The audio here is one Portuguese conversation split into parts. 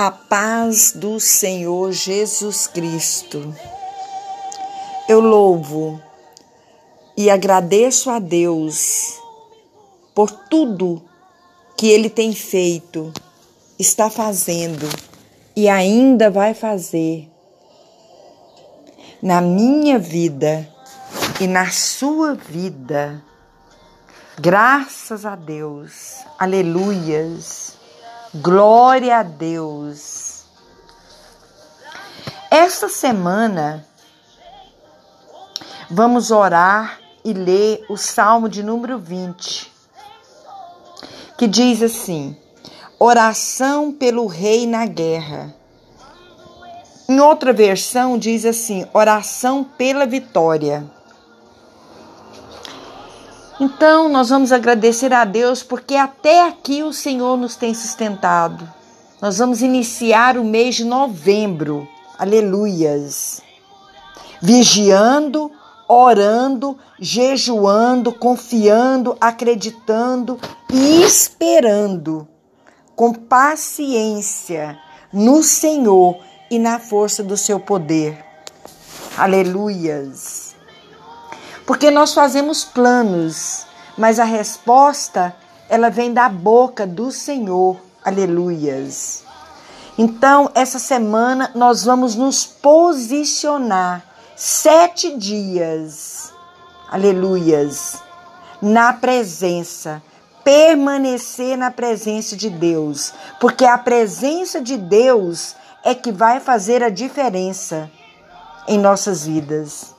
A paz do Senhor Jesus Cristo. Eu louvo e agradeço a Deus por tudo que Ele tem feito, está fazendo e ainda vai fazer na minha vida e na sua vida. Graças a Deus. Aleluias. Glória a Deus. Esta semana vamos orar e ler o Salmo de número 20, que diz assim: Oração pelo rei na guerra. Em outra versão diz assim: Oração pela vitória. Então, nós vamos agradecer a Deus porque até aqui o Senhor nos tem sustentado. Nós vamos iniciar o mês de novembro, aleluias, vigiando, orando, jejuando, confiando, acreditando e esperando com paciência no Senhor e na força do seu poder. Aleluias porque nós fazemos planos, mas a resposta ela vem da boca do Senhor. Aleluias. Então, essa semana nós vamos nos posicionar sete dias, aleluias, na presença, permanecer na presença de Deus, porque a presença de Deus é que vai fazer a diferença em nossas vidas.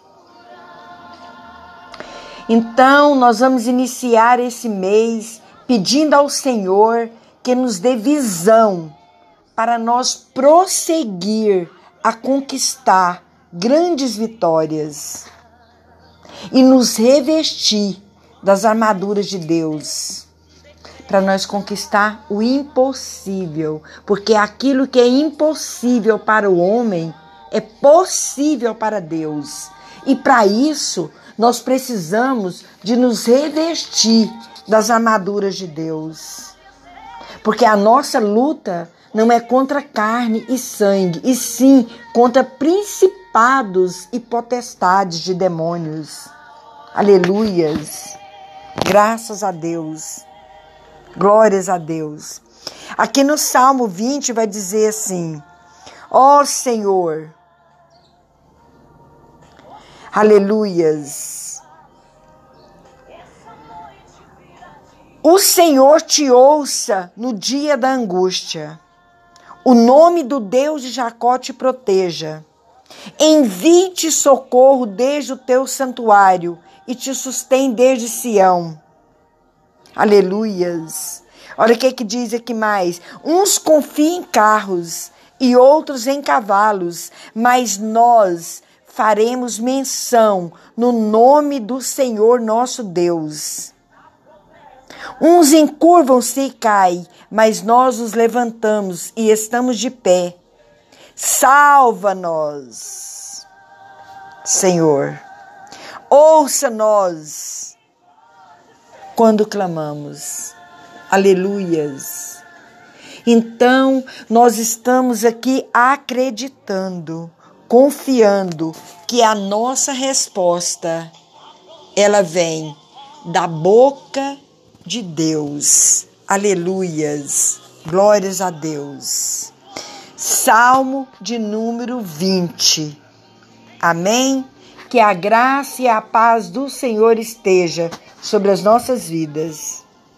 Então, nós vamos iniciar esse mês pedindo ao Senhor que nos dê visão para nós prosseguir a conquistar grandes vitórias e nos revestir das armaduras de Deus para nós conquistar o impossível, porque aquilo que é impossível para o homem é possível para Deus. E para isso, nós precisamos de nos revestir das armaduras de Deus. Porque a nossa luta não é contra carne e sangue, e sim contra principados e potestades de demônios. Aleluias. Graças a Deus. Glórias a Deus. Aqui no Salmo 20 vai dizer assim: Ó oh, Senhor, Aleluias. O Senhor te ouça no dia da angústia. O nome do Deus de Jacó te proteja. Envie-te socorro desde o teu santuário e te sustém desde Sião. Aleluias. Olha o que, que diz aqui mais. Uns confiam em carros e outros em cavalos, mas nós faremos menção no nome do Senhor nosso Deus. Uns encurvam-se e caem, mas nós os levantamos e estamos de pé. Salva-nos, Senhor. Ouça-nos quando clamamos. Aleluias. Então, nós estamos aqui acreditando confiando que a nossa resposta ela vem da boca de Deus. Aleluias. Glórias a Deus. Salmo de número 20. Amém? Que a graça e a paz do Senhor esteja sobre as nossas vidas.